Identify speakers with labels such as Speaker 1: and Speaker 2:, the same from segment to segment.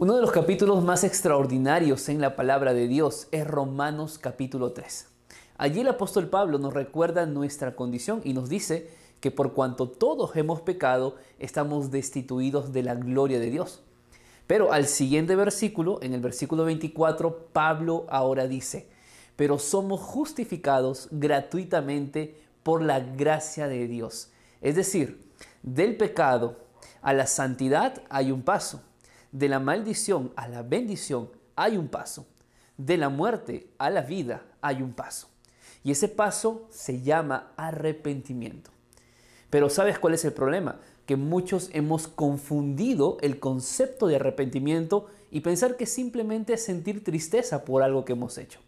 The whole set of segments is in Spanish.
Speaker 1: Uno de los capítulos más extraordinarios en la palabra de Dios es Romanos capítulo 3. Allí el apóstol Pablo nos recuerda nuestra condición y nos dice que por cuanto todos hemos pecado, estamos destituidos de la gloria de Dios. Pero al siguiente versículo, en el versículo 24, Pablo ahora dice, pero somos justificados gratuitamente por la gracia de Dios. Es decir, del pecado a la santidad hay un paso de la maldición a la bendición hay un paso. De la muerte a la vida hay un paso. Y ese paso se llama arrepentimiento. Pero ¿sabes cuál es el problema? Que muchos hemos confundido el concepto de arrepentimiento y pensar que simplemente es sentir tristeza por algo que hemos hecho.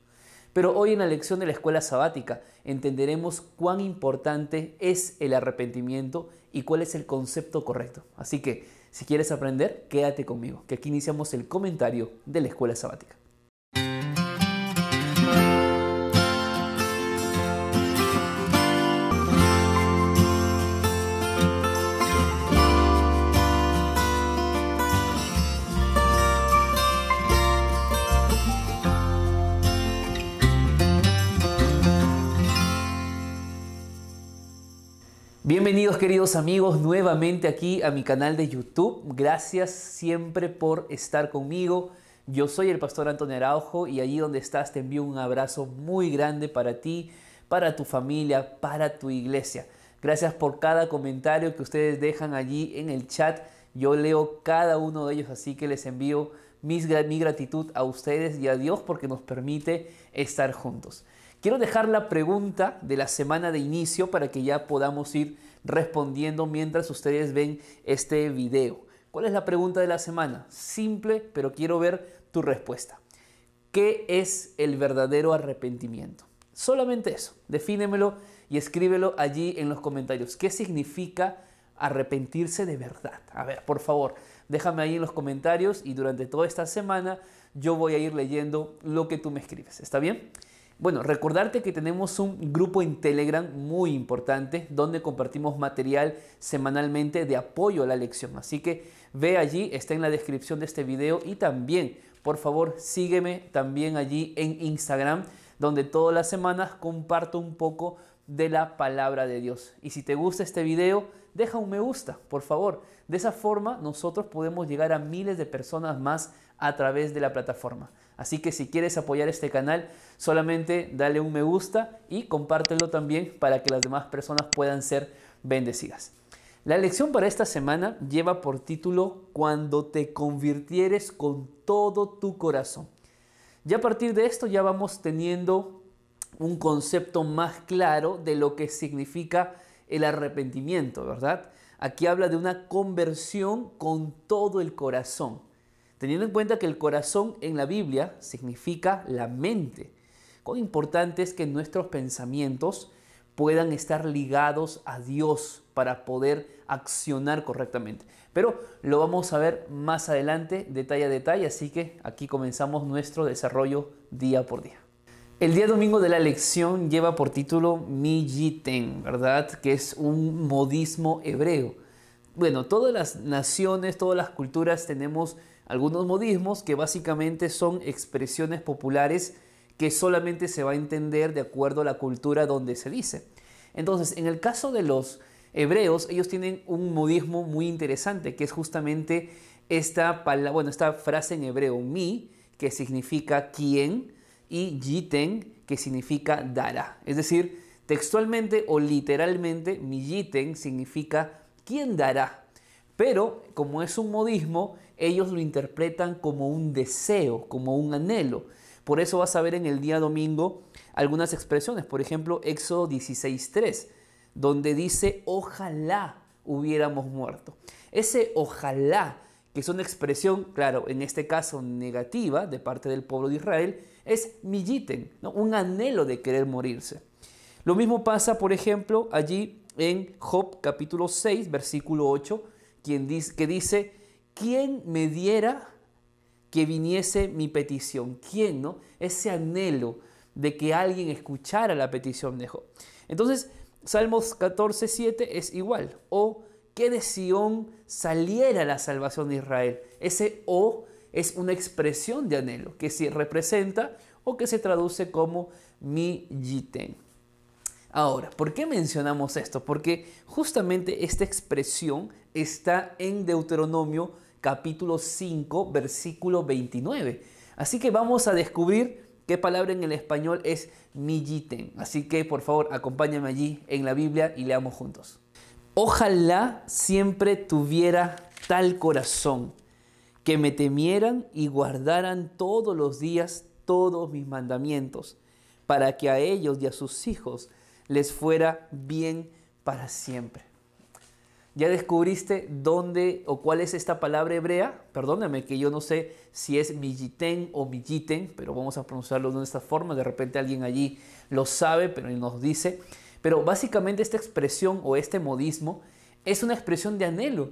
Speaker 1: Pero hoy en la lección de la escuela sabática entenderemos cuán importante es el arrepentimiento y cuál es el concepto correcto. Así que si quieres aprender, quédate conmigo, que aquí iniciamos el comentario de la escuela sabática. Bienvenidos queridos amigos nuevamente aquí a mi canal de YouTube. Gracias siempre por estar conmigo. Yo soy el pastor Antonio Araujo y allí donde estás te envío un abrazo muy grande para ti, para tu familia, para tu iglesia. Gracias por cada comentario que ustedes dejan allí en el chat. Yo leo cada uno de ellos, así que les envío mi gratitud a ustedes y a Dios porque nos permite estar juntos. Quiero dejar la pregunta de la semana de inicio para que ya podamos ir respondiendo mientras ustedes ven este video. ¿Cuál es la pregunta de la semana? Simple, pero quiero ver tu respuesta. ¿Qué es el verdadero arrepentimiento? Solamente eso. Defínemelo y escríbelo allí en los comentarios. ¿Qué significa arrepentirse de verdad? A ver, por favor, déjame ahí en los comentarios y durante toda esta semana yo voy a ir leyendo lo que tú me escribes. ¿Está bien? Bueno, recordarte que tenemos un grupo en Telegram muy importante donde compartimos material semanalmente de apoyo a la lección. Así que ve allí, está en la descripción de este video y también, por favor, sígueme también allí en Instagram donde todas las semanas comparto un poco de la palabra de Dios. Y si te gusta este video, deja un me gusta, por favor. De esa forma nosotros podemos llegar a miles de personas más a través de la plataforma. Así que si quieres apoyar este canal, solamente dale un me gusta y compártelo también para que las demás personas puedan ser bendecidas. La lección para esta semana lleva por título Cuando te convirtieres con todo tu corazón. Ya a partir de esto ya vamos teniendo un concepto más claro de lo que significa el arrepentimiento, ¿verdad? Aquí habla de una conversión con todo el corazón teniendo en cuenta que el corazón en la Biblia significa la mente. Cuán importante es que nuestros pensamientos puedan estar ligados a Dios para poder accionar correctamente. Pero lo vamos a ver más adelante, detalle a detalle, así que aquí comenzamos nuestro desarrollo día por día. El día domingo de la lección lleva por título Mijiten, ¿verdad? Que es un modismo hebreo. Bueno, todas las naciones, todas las culturas tenemos algunos modismos que básicamente son expresiones populares que solamente se va a entender de acuerdo a la cultura donde se dice. Entonces, en el caso de los hebreos, ellos tienen un modismo muy interesante, que es justamente esta, bueno, esta frase en hebreo, mi, que significa quién, y yiten, que significa dará. Es decir, textualmente o literalmente, mi yiten significa quién dará. Pero como es un modismo, ellos lo interpretan como un deseo, como un anhelo. Por eso vas a ver en el día domingo algunas expresiones, por ejemplo, Éxodo 16.3, donde dice, ojalá hubiéramos muerto. Ese ojalá, que es una expresión, claro, en este caso negativa de parte del pueblo de Israel, es milliten, un anhelo de querer morirse. Lo mismo pasa, por ejemplo, allí en Job capítulo 6, versículo 8, quien dice, que dice, ¿quién me diera que viniese mi petición? ¿Quién, no? Ese anhelo de que alguien escuchara la petición de Job. Entonces, Salmos 14, 7 es igual. O que de Sión saliera la salvación de Israel. Ese o es una expresión de anhelo que se representa o que se traduce como mi yiten. Ahora, ¿por qué mencionamos esto? Porque justamente esta expresión está en Deuteronomio capítulo 5, versículo 29. Así que vamos a descubrir qué palabra en el español es yiten. Así que por favor, acompáñame allí en la Biblia y leamos juntos. Ojalá siempre tuviera tal corazón que me temieran y guardaran todos los días todos mis mandamientos, para que a ellos y a sus hijos les fuera bien para siempre. ¿Ya descubriste dónde o cuál es esta palabra hebrea? Perdóname que yo no sé si es milliten o milliten, pero vamos a pronunciarlo de esta forma. De repente alguien allí lo sabe, pero nos dice. Pero básicamente esta expresión o este modismo es una expresión de anhelo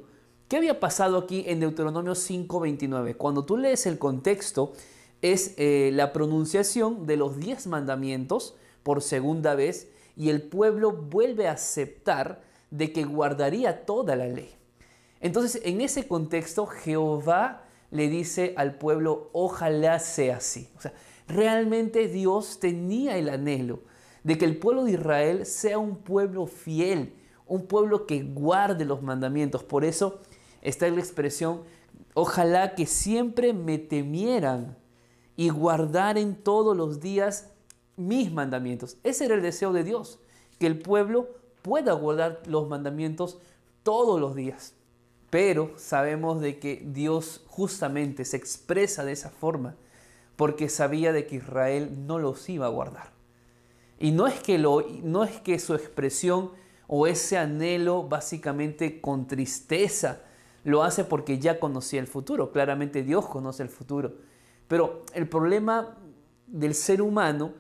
Speaker 1: ¿Qué había pasado aquí en Deuteronomio 5:29? Cuando tú lees el contexto, es eh, la pronunciación de los diez mandamientos por segunda vez y el pueblo vuelve a aceptar de que guardaría toda la ley. Entonces, en ese contexto, Jehová le dice al pueblo, ojalá sea así. O sea, realmente Dios tenía el anhelo de que el pueblo de Israel sea un pueblo fiel, un pueblo que guarde los mandamientos. Por eso está la expresión, ojalá que siempre me temieran y guardaren todos los días mis mandamientos. Ese era el deseo de Dios, que el pueblo pueda guardar los mandamientos todos los días. Pero sabemos de que Dios justamente se expresa de esa forma porque sabía de que Israel no los iba a guardar. Y no es que, lo, no es que su expresión o ese anhelo básicamente con tristeza lo hace porque ya conocía el futuro. Claramente Dios conoce el futuro. Pero el problema del ser humano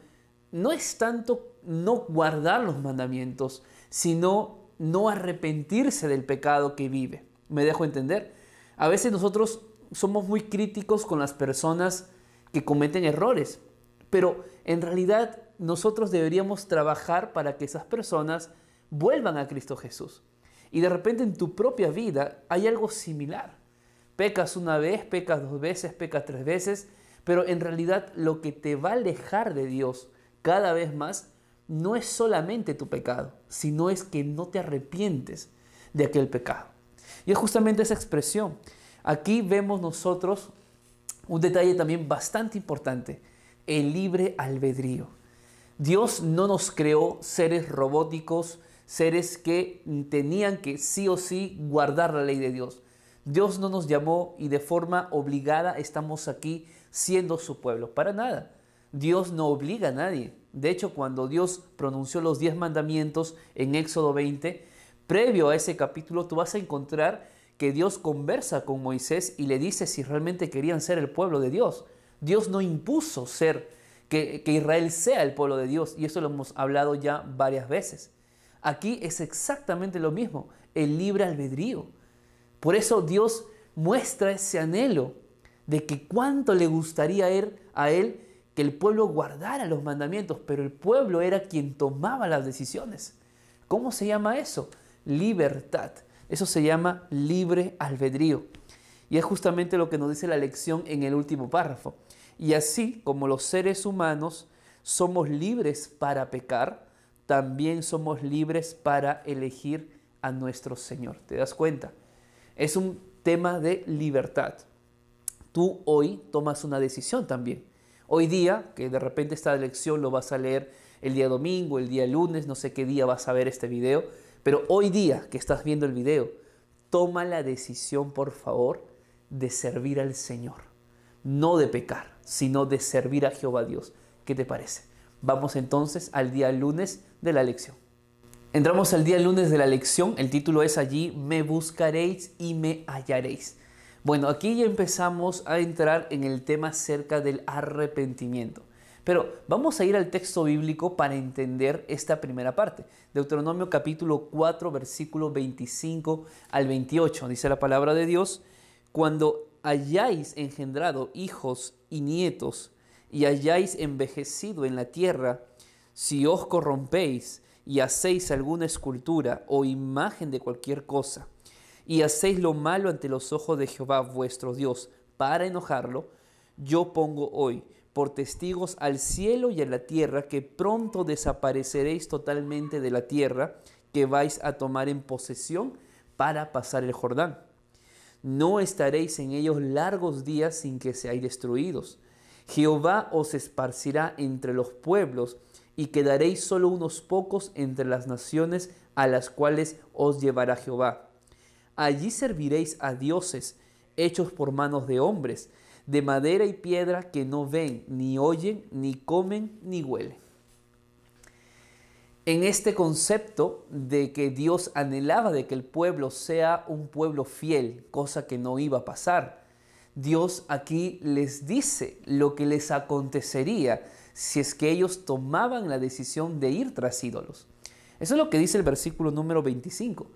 Speaker 1: no es tanto no guardar los mandamientos, sino no arrepentirse del pecado que vive. ¿Me dejo entender? A veces nosotros somos muy críticos con las personas que cometen errores, pero en realidad nosotros deberíamos trabajar para que esas personas vuelvan a Cristo Jesús. Y de repente en tu propia vida hay algo similar. Pecas una vez, pecas dos veces, pecas tres veces, pero en realidad lo que te va a alejar de Dios cada vez más no es solamente tu pecado, sino es que no te arrepientes de aquel pecado. Y es justamente esa expresión. Aquí vemos nosotros un detalle también bastante importante, el libre albedrío. Dios no nos creó seres robóticos, seres que tenían que sí o sí guardar la ley de Dios. Dios no nos llamó y de forma obligada estamos aquí siendo su pueblo. Para nada. Dios no obliga a nadie. De hecho, cuando Dios pronunció los diez mandamientos en Éxodo 20, previo a ese capítulo, tú vas a encontrar que Dios conversa con Moisés y le dice si realmente querían ser el pueblo de Dios. Dios no impuso ser, que, que Israel sea el pueblo de Dios, y eso lo hemos hablado ya varias veces. Aquí es exactamente lo mismo, el libre albedrío. Por eso Dios muestra ese anhelo de que cuánto le gustaría a él que el pueblo guardara los mandamientos, pero el pueblo era quien tomaba las decisiones. ¿Cómo se llama eso? Libertad. Eso se llama libre albedrío. Y es justamente lo que nos dice la lección en el último párrafo. Y así como los seres humanos somos libres para pecar, también somos libres para elegir a nuestro Señor. ¿Te das cuenta? Es un tema de libertad. Tú hoy tomas una decisión también. Hoy día, que de repente esta lección lo vas a leer el día domingo, el día lunes, no sé qué día vas a ver este video, pero hoy día que estás viendo el video, toma la decisión, por favor, de servir al Señor. No de pecar, sino de servir a Jehová Dios. ¿Qué te parece? Vamos entonces al día lunes de la lección. Entramos al día lunes de la lección, el título es allí, me buscaréis y me hallaréis. Bueno, aquí ya empezamos a entrar en el tema acerca del arrepentimiento. Pero vamos a ir al texto bíblico para entender esta primera parte. Deuteronomio capítulo 4, versículo 25 al 28. Dice la palabra de Dios, cuando hayáis engendrado hijos y nietos, y hayáis envejecido en la tierra, si os corrompéis y hacéis alguna escultura o imagen de cualquier cosa, y hacéis lo malo ante los ojos de Jehová vuestro Dios, para enojarlo, yo pongo hoy por testigos al cielo y a la tierra que pronto desapareceréis totalmente de la tierra que vais a tomar en posesión para pasar el Jordán. No estaréis en ellos largos días sin que seáis destruidos. Jehová os esparcirá entre los pueblos y quedaréis solo unos pocos entre las naciones a las cuales os llevará Jehová. Allí serviréis a dioses hechos por manos de hombres, de madera y piedra que no ven, ni oyen, ni comen, ni huelen. En este concepto de que Dios anhelaba de que el pueblo sea un pueblo fiel, cosa que no iba a pasar, Dios aquí les dice lo que les acontecería si es que ellos tomaban la decisión de ir tras ídolos. Eso es lo que dice el versículo número 25.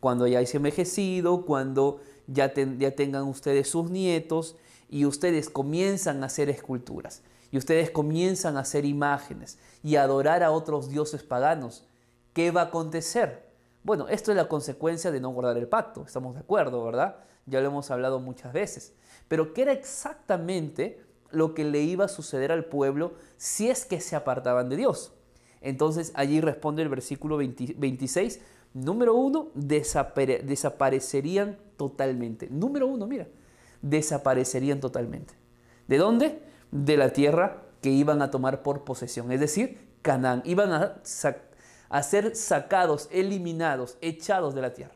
Speaker 1: Cuando hayáis envejecido, cuando ya, ya tengan ustedes sus nietos, y ustedes comienzan a hacer esculturas y ustedes comienzan a hacer imágenes y a adorar a otros dioses paganos, ¿qué va a acontecer? Bueno, esto es la consecuencia de no guardar el pacto, estamos de acuerdo, ¿verdad? Ya lo hemos hablado muchas veces. Pero ¿qué era exactamente lo que le iba a suceder al pueblo si es que se apartaban de Dios? Entonces allí responde el versículo 26, número uno, desaparecerían totalmente. Número uno, mira, desaparecerían totalmente. ¿De dónde? De la tierra que iban a tomar por posesión, es decir, Canaán. Iban a, a ser sacados, eliminados, echados de la tierra.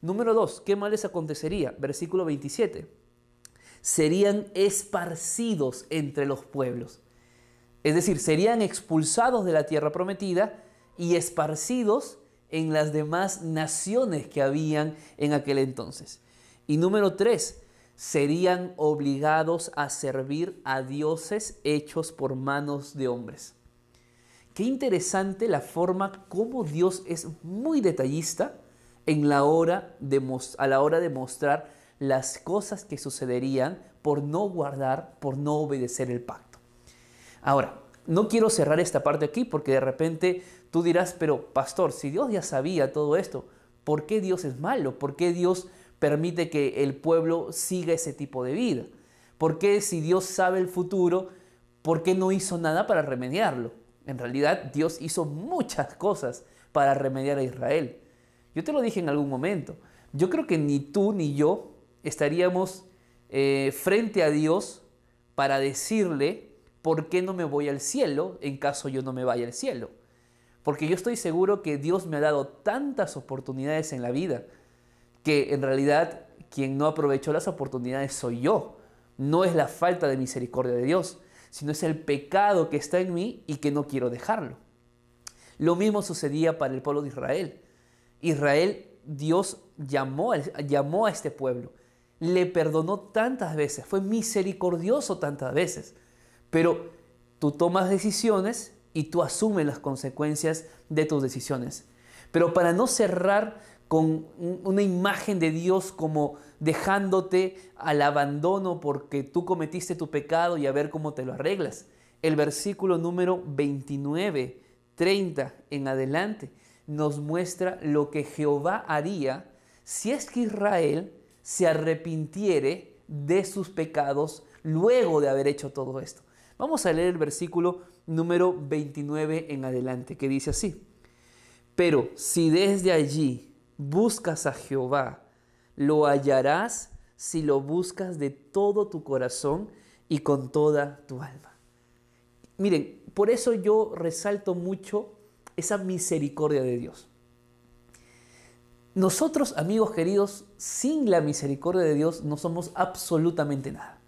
Speaker 1: Número dos, ¿qué mal les acontecería? Versículo 27. Serían esparcidos entre los pueblos. Es decir, serían expulsados de la tierra prometida y esparcidos en las demás naciones que habían en aquel entonces. Y número tres, serían obligados a servir a dioses hechos por manos de hombres. Qué interesante la forma como Dios es muy detallista en la hora de, a la hora de mostrar las cosas que sucederían por no guardar, por no obedecer el pacto. Ahora, no quiero cerrar esta parte aquí porque de repente tú dirás, pero pastor, si Dios ya sabía todo esto, ¿por qué Dios es malo? ¿Por qué Dios permite que el pueblo siga ese tipo de vida? ¿Por qué si Dios sabe el futuro, por qué no hizo nada para remediarlo? En realidad Dios hizo muchas cosas para remediar a Israel. Yo te lo dije en algún momento. Yo creo que ni tú ni yo estaríamos eh, frente a Dios para decirle por qué no me voy al cielo en caso yo no me vaya al cielo. Porque yo estoy seguro que Dios me ha dado tantas oportunidades en la vida que en realidad quien no aprovechó las oportunidades soy yo. No es la falta de misericordia de Dios, sino es el pecado que está en mí y que no quiero dejarlo. Lo mismo sucedía para el pueblo de Israel. Israel, Dios llamó, llamó a este pueblo, le perdonó tantas veces, fue misericordioso tantas veces, pero tú tomas decisiones y tú asumes las consecuencias de tus decisiones. Pero para no cerrar con una imagen de Dios como dejándote al abandono porque tú cometiste tu pecado y a ver cómo te lo arreglas. El versículo número 29, 30 en adelante nos muestra lo que Jehová haría si es que Israel se arrepintiere de sus pecados luego de haber hecho todo esto. Vamos a leer el versículo número 29 en adelante, que dice así. Pero si desde allí buscas a Jehová, lo hallarás si lo buscas de todo tu corazón y con toda tu alma. Miren, por eso yo resalto mucho esa misericordia de Dios. Nosotros, amigos queridos, sin la misericordia de Dios no somos absolutamente nada.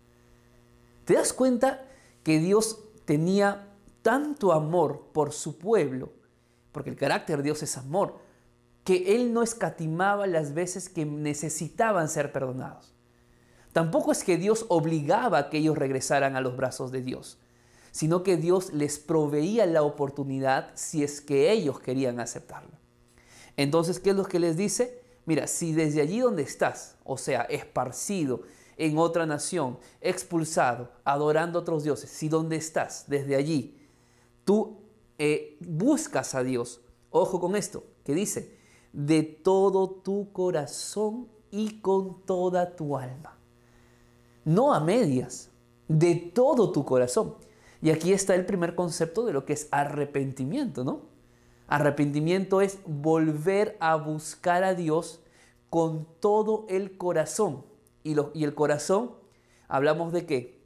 Speaker 1: ¿Te das cuenta que Dios tenía tanto amor por su pueblo? Porque el carácter de Dios es amor que Él no escatimaba las veces que necesitaban ser perdonados. Tampoco es que Dios obligaba a que ellos regresaran a los brazos de Dios, sino que Dios les proveía la oportunidad si es que ellos querían aceptarlo. Entonces, ¿qué es lo que les dice? Mira, si desde allí donde estás, o sea, esparcido en otra nación, expulsado, adorando a otros dioses, si donde estás, desde allí, tú eh, buscas a Dios, ojo con esto, que dice, de todo tu corazón y con toda tu alma. no a medias, de todo tu corazón. Y aquí está el primer concepto de lo que es arrepentimiento, ¿no? Arrepentimiento es volver a buscar a Dios con todo el corazón. Y, el corazón, hablamos de qué?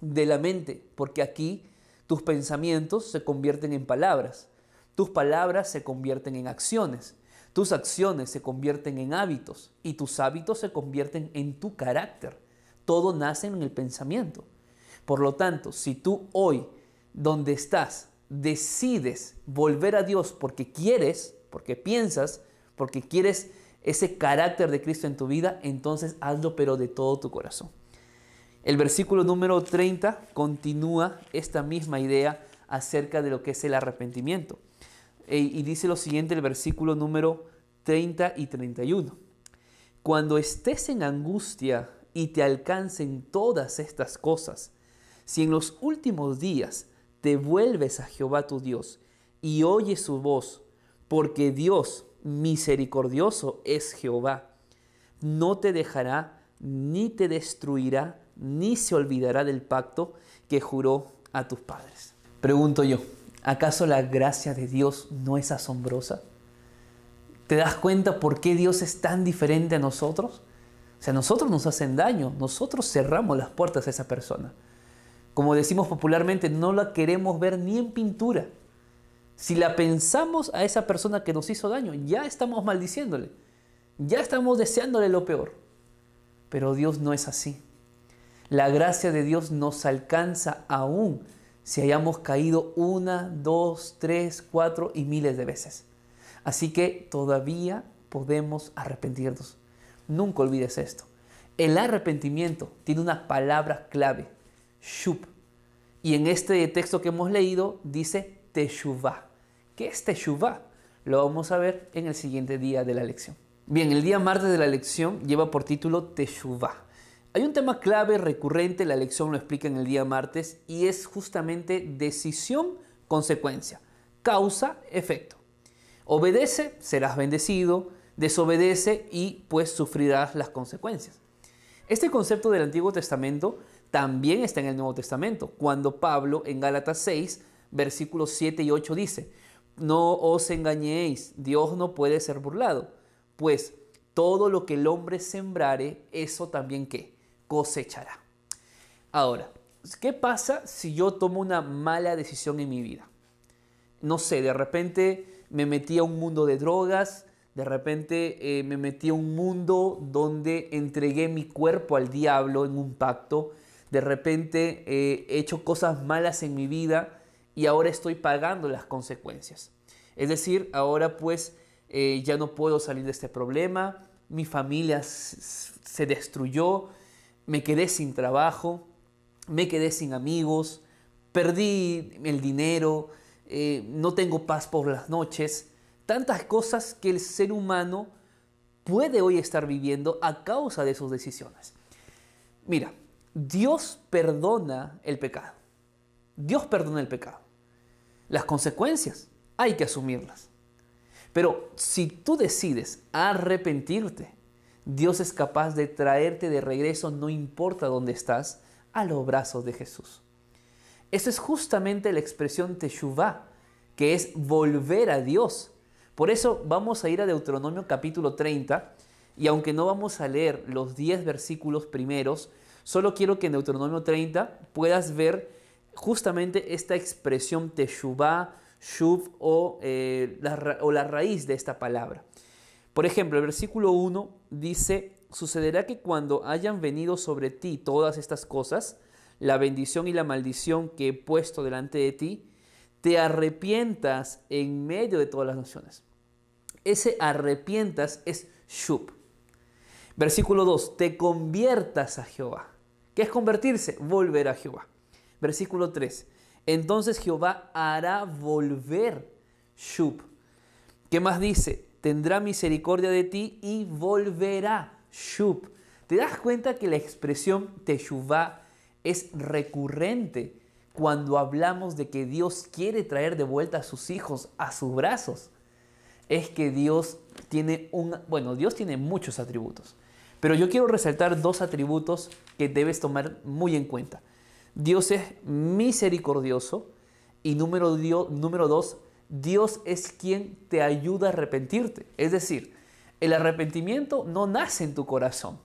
Speaker 1: De la mente, porque aquí tus pensamientos se convierten en palabras, tus palabras se convierten en acciones, tus acciones se convierten en hábitos y tus hábitos se convierten en tu carácter. Todo nace en el pensamiento. Por lo tanto, si tú hoy, donde estás, decides volver a Dios porque quieres, porque piensas, porque quieres ese carácter de Cristo en tu vida, entonces hazlo pero de todo tu corazón. El versículo número 30 continúa esta misma idea acerca de lo que es el arrepentimiento. E, y dice lo siguiente el versículo número 30 y 31. Cuando estés en angustia y te alcancen todas estas cosas, si en los últimos días te vuelves a Jehová tu Dios y oyes su voz, porque Dios misericordioso es Jehová, no te dejará ni te destruirá, ni se olvidará del pacto que juró a tus padres. Pregunto yo, ¿acaso la gracia de Dios no es asombrosa? ¿Te das cuenta por qué Dios es tan diferente a nosotros? O sea, nosotros nos hacen daño, nosotros cerramos las puertas a esa persona como decimos popularmente, no la queremos ver ni en pintura. Si la pensamos a esa persona que nos hizo daño, ya estamos maldiciéndole, ya estamos deseándole lo peor. Pero Dios no es así. La gracia de Dios nos alcanza aún si hayamos caído una, dos, tres, cuatro y miles de veces. Así que todavía podemos arrepentirnos. Nunca olvides esto. El arrepentimiento tiene una palabra clave Shub. Y en este texto que hemos leído dice Teshuvah. ¿Qué es Teshuvah? Lo vamos a ver en el siguiente día de la lección. Bien, el día martes de la lección lleva por título Teshuvah. Hay un tema clave recurrente, la lección lo explica en el día martes, y es justamente decisión, consecuencia, causa, efecto. Obedece, serás bendecido, desobedece y pues sufrirás las consecuencias. Este concepto del Antiguo Testamento también está en el Nuevo Testamento, cuando Pablo en Gálatas 6, versículos 7 y 8 dice, no os engañéis, Dios no puede ser burlado, pues todo lo que el hombre sembrare, eso también que cosechará. Ahora, ¿qué pasa si yo tomo una mala decisión en mi vida? No sé, de repente me metí a un mundo de drogas, de repente eh, me metí a un mundo donde entregué mi cuerpo al diablo en un pacto, de repente eh, he hecho cosas malas en mi vida y ahora estoy pagando las consecuencias. Es decir, ahora pues eh, ya no puedo salir de este problema, mi familia se destruyó, me quedé sin trabajo, me quedé sin amigos, perdí el dinero, eh, no tengo paz por las noches, tantas cosas que el ser humano puede hoy estar viviendo a causa de sus decisiones. Mira, Dios perdona el pecado. Dios perdona el pecado. Las consecuencias hay que asumirlas. Pero si tú decides arrepentirte, Dios es capaz de traerte de regreso, no importa dónde estás, a los brazos de Jesús. Esa es justamente la expresión teshuvah, que es volver a Dios. Por eso vamos a ir a Deuteronomio capítulo 30 y aunque no vamos a leer los 10 versículos primeros, Solo quiero que en Deuteronomio 30 puedas ver justamente esta expresión teshuvah, shuv o, eh, la, o la raíz de esta palabra. Por ejemplo, el versículo 1 dice, sucederá que cuando hayan venido sobre ti todas estas cosas, la bendición y la maldición que he puesto delante de ti, te arrepientas en medio de todas las naciones. Ese arrepientas es shub. Versículo 2, te conviertas a Jehová. ¿Qué es convertirse? Volver a Jehová. Versículo 3. Entonces Jehová hará volver Shub. ¿Qué más dice? Tendrá misericordia de ti y volverá Shub. ¿Te das cuenta que la expresión Teshuvah es recurrente cuando hablamos de que Dios quiere traer de vuelta a sus hijos a sus brazos? Es que Dios tiene un, bueno, Dios tiene muchos atributos, Pero yo quiero resaltar dos atributos que debes tomar muy en cuenta. Dios es misericordioso y número, número dos, Dios es quien te ayuda a arrepentirte. Es decir, el arrepentimiento no nace en tu corazón.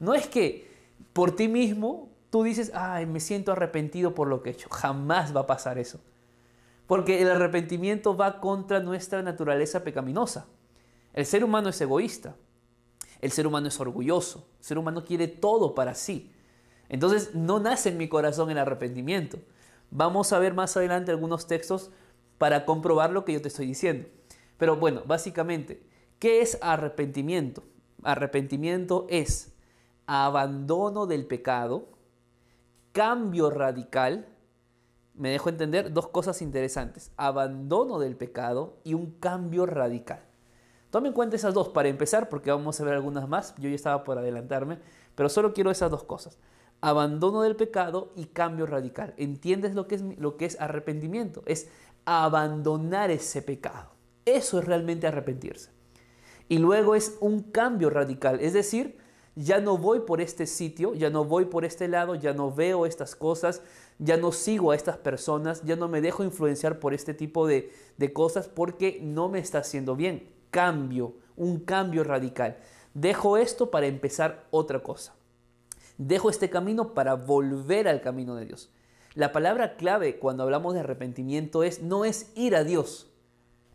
Speaker 1: No es que por ti mismo tú dices, ay, me siento arrepentido por lo que he hecho. Jamás va a pasar eso. Porque el arrepentimiento va contra nuestra naturaleza pecaminosa. El ser humano es egoísta. El ser humano es orgulloso. El ser humano quiere todo para sí. Entonces no nace en mi corazón el arrepentimiento. Vamos a ver más adelante algunos textos para comprobar lo que yo te estoy diciendo. Pero bueno, básicamente, ¿qué es arrepentimiento? Arrepentimiento es abandono del pecado, cambio radical, me dejo entender dos cosas interesantes, abandono del pecado y un cambio radical. Tome en cuenta esas dos para empezar, porque vamos a ver algunas más, yo ya estaba por adelantarme, pero solo quiero esas dos cosas abandono del pecado y cambio radical. ¿Entiendes lo que es, lo que es arrepentimiento? Es abandonar ese pecado. Eso es realmente arrepentirse. Y luego es un cambio radical, es decir, ya no voy por este sitio, ya no voy por este lado, ya no veo estas cosas, ya no sigo a estas personas, ya no me dejo influenciar por este tipo de, de cosas porque no me está haciendo bien. Cambio, un cambio radical. Dejo esto para empezar otra cosa. Dejo este camino para volver al camino de Dios. La palabra clave cuando hablamos de arrepentimiento es no es ir a Dios,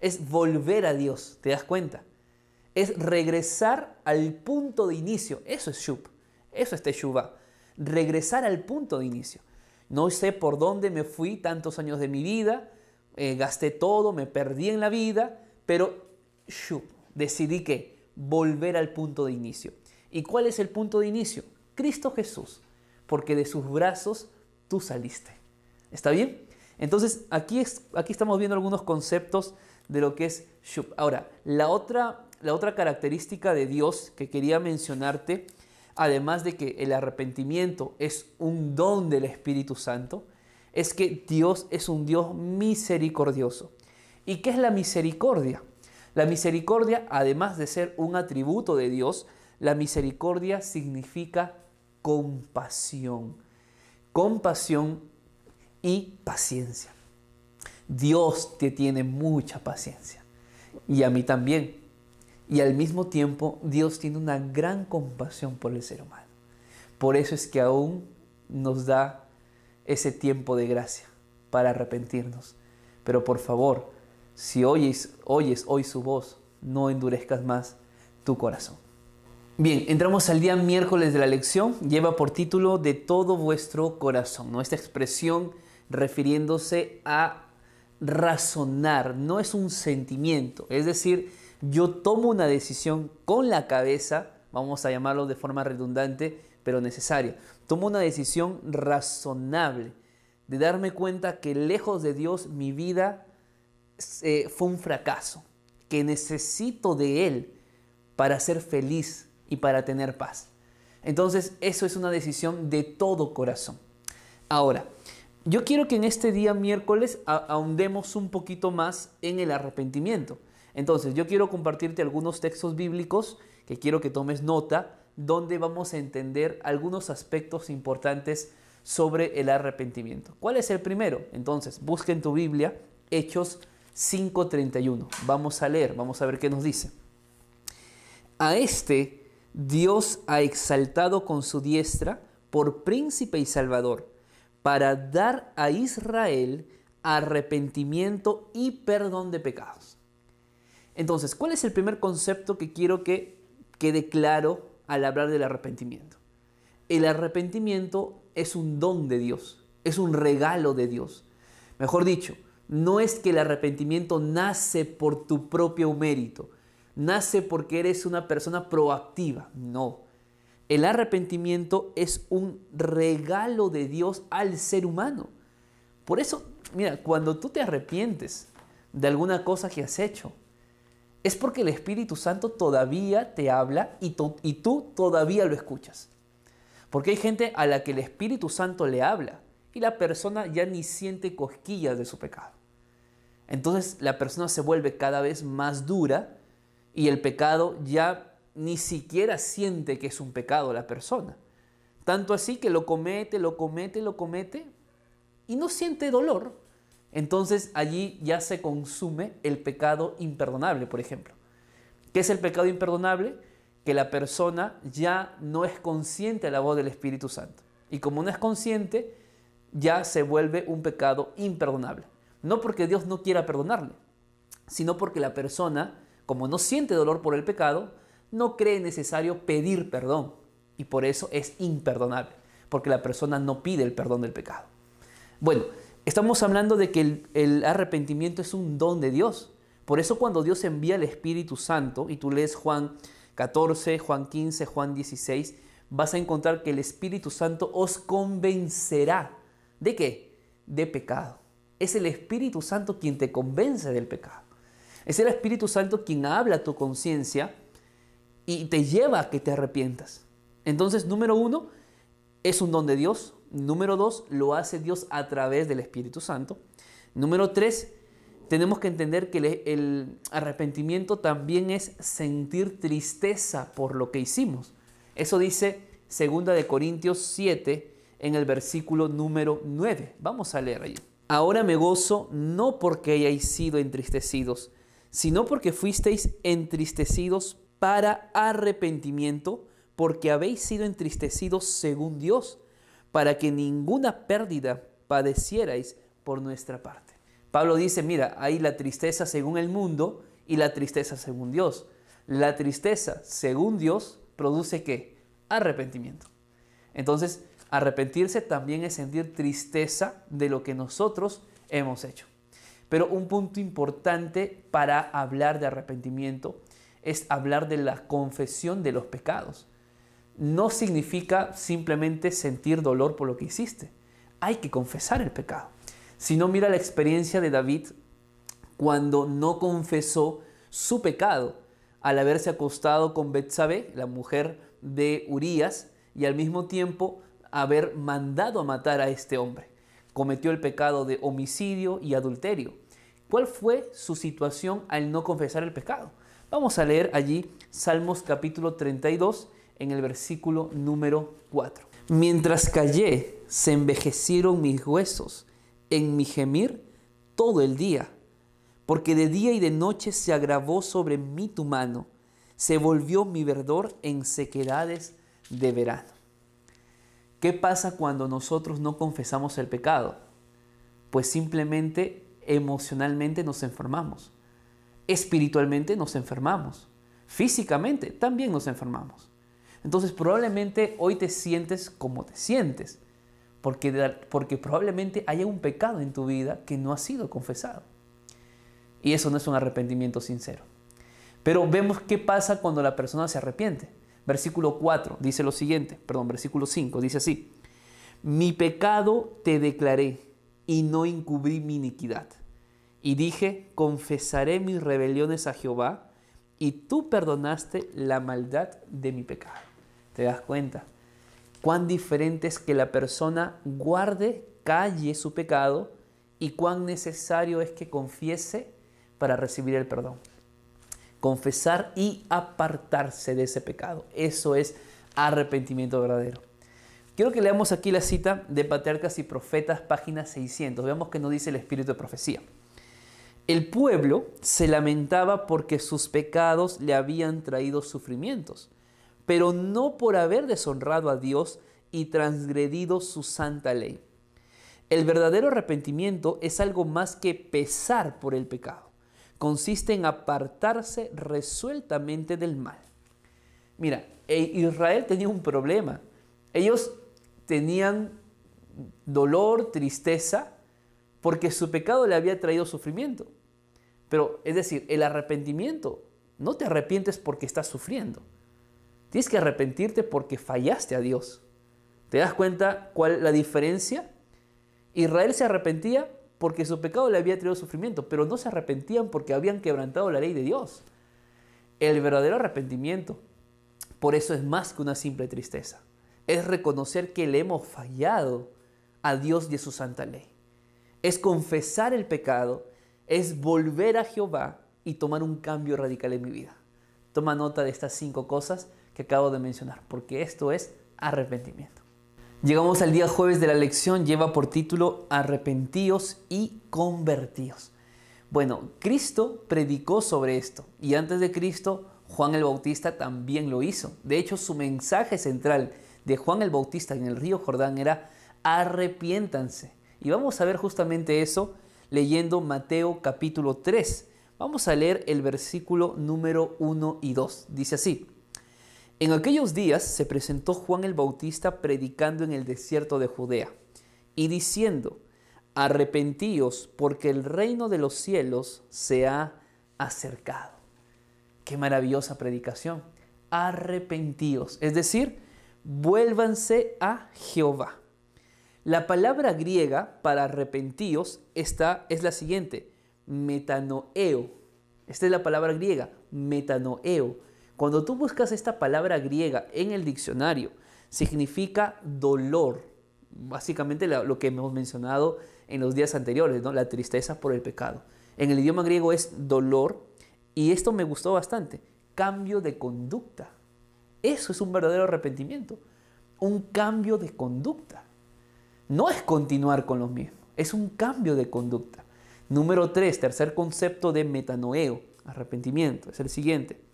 Speaker 1: es volver a Dios, ¿te das cuenta? Es regresar al punto de inicio. Eso es shub, eso es teshuvah. Regresar al punto de inicio. No sé por dónde me fui tantos años de mi vida, eh, gasté todo, me perdí en la vida, pero shub, decidí que volver al punto de inicio. ¿Y cuál es el punto de inicio? Cristo Jesús, porque de sus brazos tú saliste. ¿Está bien? Entonces, aquí, es, aquí estamos viendo algunos conceptos de lo que es Shub. Ahora, la otra, la otra característica de Dios que quería mencionarte, además de que el arrepentimiento es un don del Espíritu Santo, es que Dios es un Dios misericordioso. ¿Y qué es la misericordia? La misericordia, además de ser un atributo de Dios, la misericordia significa compasión. Compasión y paciencia. Dios te tiene mucha paciencia. Y a mí también. Y al mismo tiempo, Dios tiene una gran compasión por el ser humano. Por eso es que aún nos da ese tiempo de gracia para arrepentirnos. Pero por favor, si oyes, oyes hoy su voz, no endurezcas más tu corazón. Bien, entramos al día miércoles de la lección. Lleva por título De todo vuestro corazón. ¿no? Esta expresión refiriéndose a razonar, no es un sentimiento. Es decir, yo tomo una decisión con la cabeza, vamos a llamarlo de forma redundante, pero necesaria. Tomo una decisión razonable de darme cuenta que lejos de Dios mi vida eh, fue un fracaso, que necesito de Él para ser feliz y para tener paz. Entonces, eso es una decisión de todo corazón. Ahora, yo quiero que en este día miércoles ahondemos un poquito más en el arrepentimiento. Entonces, yo quiero compartirte algunos textos bíblicos que quiero que tomes nota, donde vamos a entender algunos aspectos importantes sobre el arrepentimiento. ¿Cuál es el primero? Entonces, busca en tu Biblia Hechos 5:31. Vamos a leer, vamos a ver qué nos dice. A este Dios ha exaltado con su diestra por príncipe y salvador, para dar a Israel arrepentimiento y perdón de pecados. Entonces, ¿cuál es el primer concepto que quiero que quede claro al hablar del arrepentimiento? El arrepentimiento es un don de Dios, es un regalo de Dios. Mejor dicho, no es que el arrepentimiento nace por tu propio mérito, nace porque eres una persona proactiva. No. El arrepentimiento es un regalo de Dios al ser humano. Por eso, mira, cuando tú te arrepientes de alguna cosa que has hecho, es porque el Espíritu Santo todavía te habla y, y tú todavía lo escuchas. Porque hay gente a la que el Espíritu Santo le habla y la persona ya ni siente cosquillas de su pecado. Entonces la persona se vuelve cada vez más dura y el pecado ya ni siquiera siente que es un pecado la persona. Tanto así que lo comete, lo comete, lo comete y no siente dolor. Entonces allí ya se consume el pecado imperdonable, por ejemplo. ¿Qué es el pecado imperdonable? Que la persona ya no es consciente de la voz del Espíritu Santo. Y como no es consciente, ya se vuelve un pecado imperdonable. No porque Dios no quiera perdonarle, sino porque la persona, como no siente dolor por el pecado, no cree necesario pedir perdón. Y por eso es imperdonable, porque la persona no pide el perdón del pecado. Bueno, estamos hablando de que el, arrepentimiento es un don de Dios. Por eso cuando Dios envía el Espíritu Santo, y tú lees Juan 14, Juan 15, Juan 16, vas a encontrar que el Espíritu Santo os convencerá. ¿De qué? De pecado. Es el Espíritu Santo quien te convence del pecado. Es el Espíritu Santo quien habla a tu conciencia y te lleva a que te arrepientas. Entonces, número uno, es un don de Dios. Número dos, lo hace Dios a través del Espíritu Santo. Número tres, tenemos que entender que el arrepentimiento también es sentir tristeza por lo que hicimos. Eso dice 2 de Corintios 7 en el versículo número 9. Vamos a leer allí. Ahora me gozo no porque hayáis sido entristecidos, sino porque fuisteis entristecidos para arrepentimiento, porque habéis sido entristecidos según Dios, para que ninguna pérdida padecierais por nuestra parte. Pablo dice, mira, hay la tristeza según el mundo y la tristeza según Dios. La tristeza según Dios produce qué? Arrepentimiento. Entonces, Arrepentirse también es sentir tristeza de lo que nosotros hemos hecho. Pero un punto importante para hablar de arrepentimiento es hablar de la confesión de los pecados. No significa simplemente sentir dolor por lo que hiciste. Hay que confesar el pecado. Si no, mira la experiencia de David cuando no confesó su pecado al haberse acostado con Betsabé, la mujer de Urías, y al mismo tiempo haber mandado a matar a este hombre. Cometió el pecado de homicidio y adulterio. ¿Cuál fue su situación al no confesar el pecado? Vamos a leer allí Salmos capítulo 32 en el versículo número 4. Mientras callé, se envejecieron mis huesos en mi gemir todo el día, porque de día y de noche se agravó sobre mí tu mano, se volvió mi verdor en sequedades de verano. ¿Qué pasa cuando nosotros no confesamos el pecado? Pues simplemente emocionalmente nos enfermamos, espiritualmente nos enfermamos, físicamente también nos enfermamos. Entonces probablemente hoy te sientes como te sientes, porque, porque probablemente haya un pecado en tu vida que no ha sido confesado. Y eso no es un arrepentimiento sincero. Pero vemos qué pasa cuando la persona se arrepiente. Versículo 4 dice lo siguiente, perdón, versículo 5 dice así, mi pecado te declaré y no encubrí mi iniquidad. Y dije, confesaré mis rebeliones a Jehová y tú perdonaste la maldad de mi pecado. ¿Te das cuenta? Cuán diferente es que la persona guarde, calle su pecado y cuán necesario es que confiese para recibir el perdón confesar y apartarse de ese pecado. Eso es arrepentimiento verdadero. Quiero que leamos aquí la cita de Patriarcas y Profetas, página 600. Veamos que nos dice el espíritu de profecía. El pueblo se lamentaba porque sus pecados le habían traído sufrimientos, pero no por haber deshonrado a Dios y transgredido su santa ley. El verdadero arrepentimiento es algo más que pesar por el pecado consiste en apartarse resueltamente del mal. Mira, e Israel tenía un problema. Ellos tenían dolor, tristeza, porque su pecado le había traído sufrimiento. Pero, es decir, el arrepentimiento, no te arrepientes porque estás sufriendo. Tienes que arrepentirte porque fallaste a Dios. ¿Te das cuenta cuál la diferencia? Israel se arrepentía porque su pecado le había traído sufrimiento, pero no se arrepentían porque habían quebrantado la ley de Dios. El verdadero arrepentimiento, por eso es más que una simple tristeza, es reconocer que le hemos fallado a Dios y a su santa ley. Es confesar el pecado, es volver a Jehová y tomar un cambio radical en mi vida. Toma nota de estas cinco cosas que acabo de mencionar, porque esto es arrepentimiento. Llegamos al día jueves de la lección, lleva por título Arrepentíos y convertíos. Bueno, Cristo predicó sobre esto y antes de Cristo Juan el Bautista también lo hizo. De hecho, su mensaje central de Juan el Bautista en el río Jordán era arrepiéntanse. Y vamos a ver justamente eso leyendo Mateo capítulo 3. Vamos a leer el versículo número 1 y 2. Dice así. En aquellos días se presentó Juan el Bautista predicando en el desierto de Judea y diciendo, arrepentíos porque el reino de los cielos se ha acercado. Qué maravillosa predicación. Arrepentíos, es decir, vuélvanse a Jehová. La palabra griega para arrepentíos está, es la siguiente, metanoeo. Esta es la palabra griega, metanoeo. Cuando tú buscas esta palabra griega en el diccionario, significa dolor. Básicamente lo que hemos mencionado en los días anteriores, ¿no? la tristeza por el pecado. En el idioma griego es dolor y esto me gustó bastante, cambio de conducta. Eso es un verdadero arrepentimiento, un cambio de conducta. No es continuar con lo mismo, es un cambio de conducta. Número tres, tercer concepto de metanoeo, arrepentimiento, es el siguiente.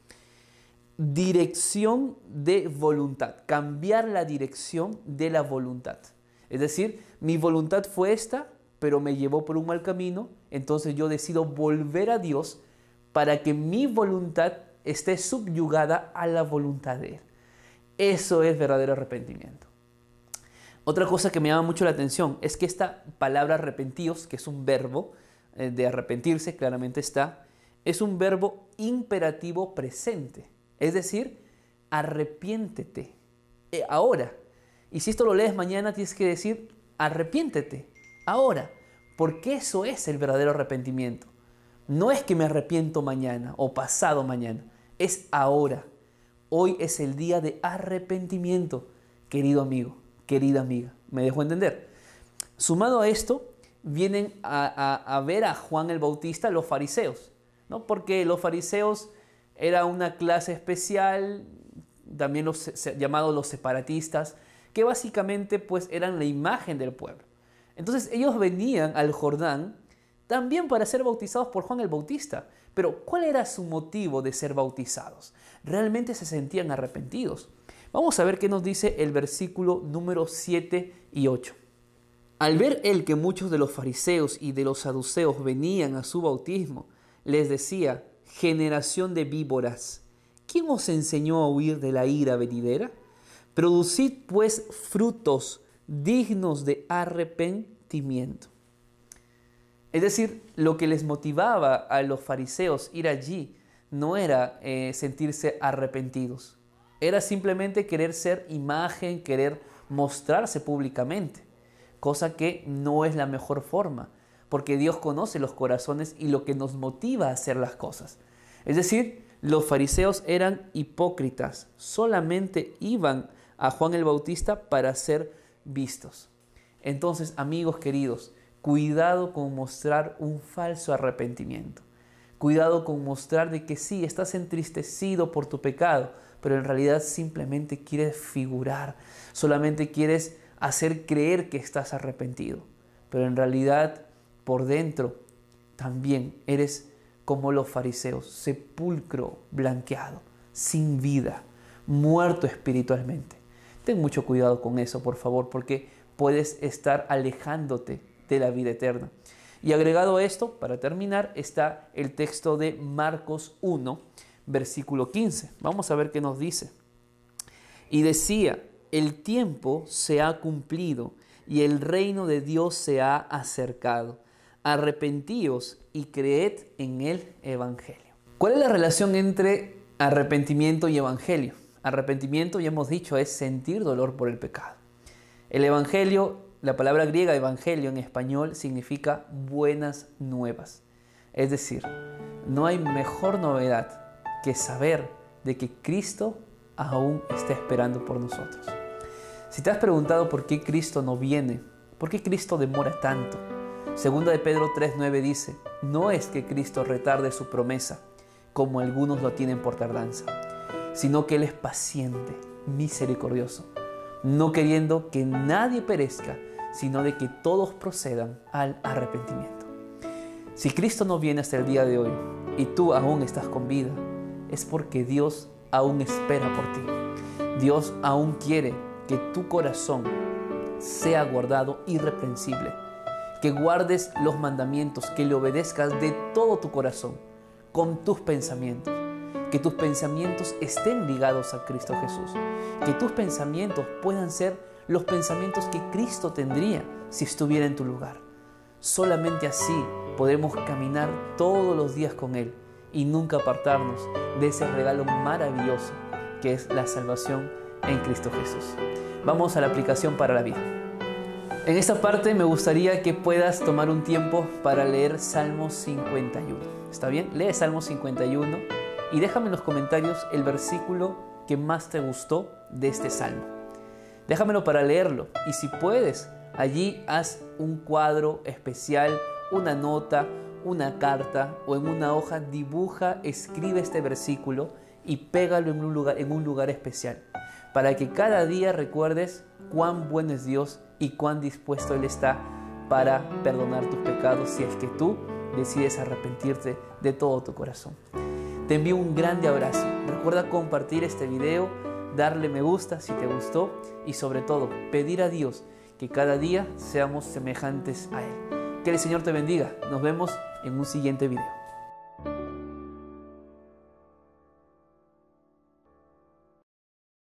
Speaker 1: Dirección de voluntad, cambiar la dirección de la voluntad. Es decir, mi voluntad fue esta, pero me llevó por un mal camino, entonces yo decido volver a Dios para que mi voluntad esté subyugada a la voluntad de Él. Eso es verdadero arrepentimiento. Otra cosa que me llama mucho la atención es que esta palabra arrepentíos, que es un verbo eh, de arrepentirse, claramente está, es un verbo imperativo presente. Es decir, arrepiéntete. Eh, ahora. Y si esto lo lees mañana, tienes que decir, arrepiéntete ahora, porque eso es el verdadero arrepentimiento. No es que me arrepiento mañana o pasado mañana, es ahora. Hoy es el día de arrepentimiento, querido amigo, querida amiga. ¿Me dejo entender? Sumado a esto, vienen a, ver a Juan el Bautista los fariseos, ¿no? porque los fariseos era una clase especial, también los llamados los separatistas, que básicamente pues eran la imagen del pueblo. Entonces ellos venían al Jordán también para ser bautizados por Juan el Bautista. Pero ¿cuál era su motivo de ser bautizados? Realmente se sentían arrepentidos. Vamos a ver qué nos dice el versículo número 7 y 8. Al ver él que muchos de los fariseos y de los saduceos venían a su bautismo, les decía, generación de víboras, ¿quién os enseñó a huir de la ira venidera? Producid pues frutos dignos de arrepentimiento. Es decir, lo que les motivaba a los fariseos ir allí no era eh, sentirse arrepentidos, era simplemente querer ser imagen, querer mostrarse públicamente, cosa que no es la mejor forma, porque Dios conoce los corazones y lo que nos motiva a hacer las cosas. Es decir, los fariseos eran hipócritas, solamente iban a Juan el Bautista para ser vistos. Entonces, amigos queridos, cuidado con mostrar un falso arrepentimiento. Cuidado con mostrar de que sí, estás entristecido por tu pecado, pero en realidad simplemente quieres figurar, solamente quieres hacer creer que estás arrepentido, pero en realidad por dentro también eres como los fariseos, sepulcro blanqueado, sin vida, muerto espiritualmente. Ten mucho cuidado con eso, por favor, porque puedes estar alejándote de la vida eterna. Y agregado a esto, para terminar, está el texto de Marcos 1, versículo 15. Vamos a ver qué nos dice. Y decía, el tiempo se ha cumplido y el reino de Dios se ha acercado. Arrepentíos y creed en el Evangelio. ¿Cuál es la relación entre arrepentimiento y Evangelio? Arrepentimiento, ya hemos dicho, es sentir dolor por el pecado. El Evangelio, la palabra griega Evangelio en español significa buenas nuevas. Es decir, no hay mejor novedad que saber de que Cristo aún está esperando por nosotros. Si te has preguntado por qué Cristo no viene, por qué Cristo demora tanto, Segunda de Pedro 3.9 dice, no es que Cristo retarde su promesa, como algunos lo tienen por tardanza, sino que Él es paciente, misericordioso, no queriendo que nadie perezca, sino de que todos procedan al arrepentimiento. Si Cristo no viene hasta el día de hoy y tú aún estás con vida, es porque Dios aún espera por ti. Dios aún quiere que tu corazón sea guardado irreprensible, que guardes los mandamientos, que le obedezcas de todo tu corazón, con tus pensamientos, que tus pensamientos estén ligados a Cristo Jesús, que tus pensamientos puedan ser los pensamientos que Cristo tendría si estuviera en tu lugar. Solamente así podremos caminar todos los días con Él y nunca apartarnos de ese regalo maravilloso que es la salvación en Cristo Jesús. Vamos a la aplicación para la vida. En esta parte me gustaría que puedas tomar un tiempo para leer Salmo 51. ¿Está bien? Lee Salmo 51 y déjame en los comentarios el versículo que más te gustó de este salmo. Déjamelo para leerlo y si puedes, allí haz un cuadro especial, una nota, una carta o en una hoja, dibuja, escribe este versículo y pégalo en un lugar, en un lugar especial para que cada día recuerdes cuán bueno es Dios y cuán dispuesto Él está para perdonar tus pecados si es que tú decides arrepentirte de todo tu corazón. Te envío un grande abrazo. Recuerda compartir este video, darle me gusta si te gustó y sobre todo pedir a Dios que cada día seamos semejantes a Él. Que el Señor te bendiga. Nos vemos en un siguiente video.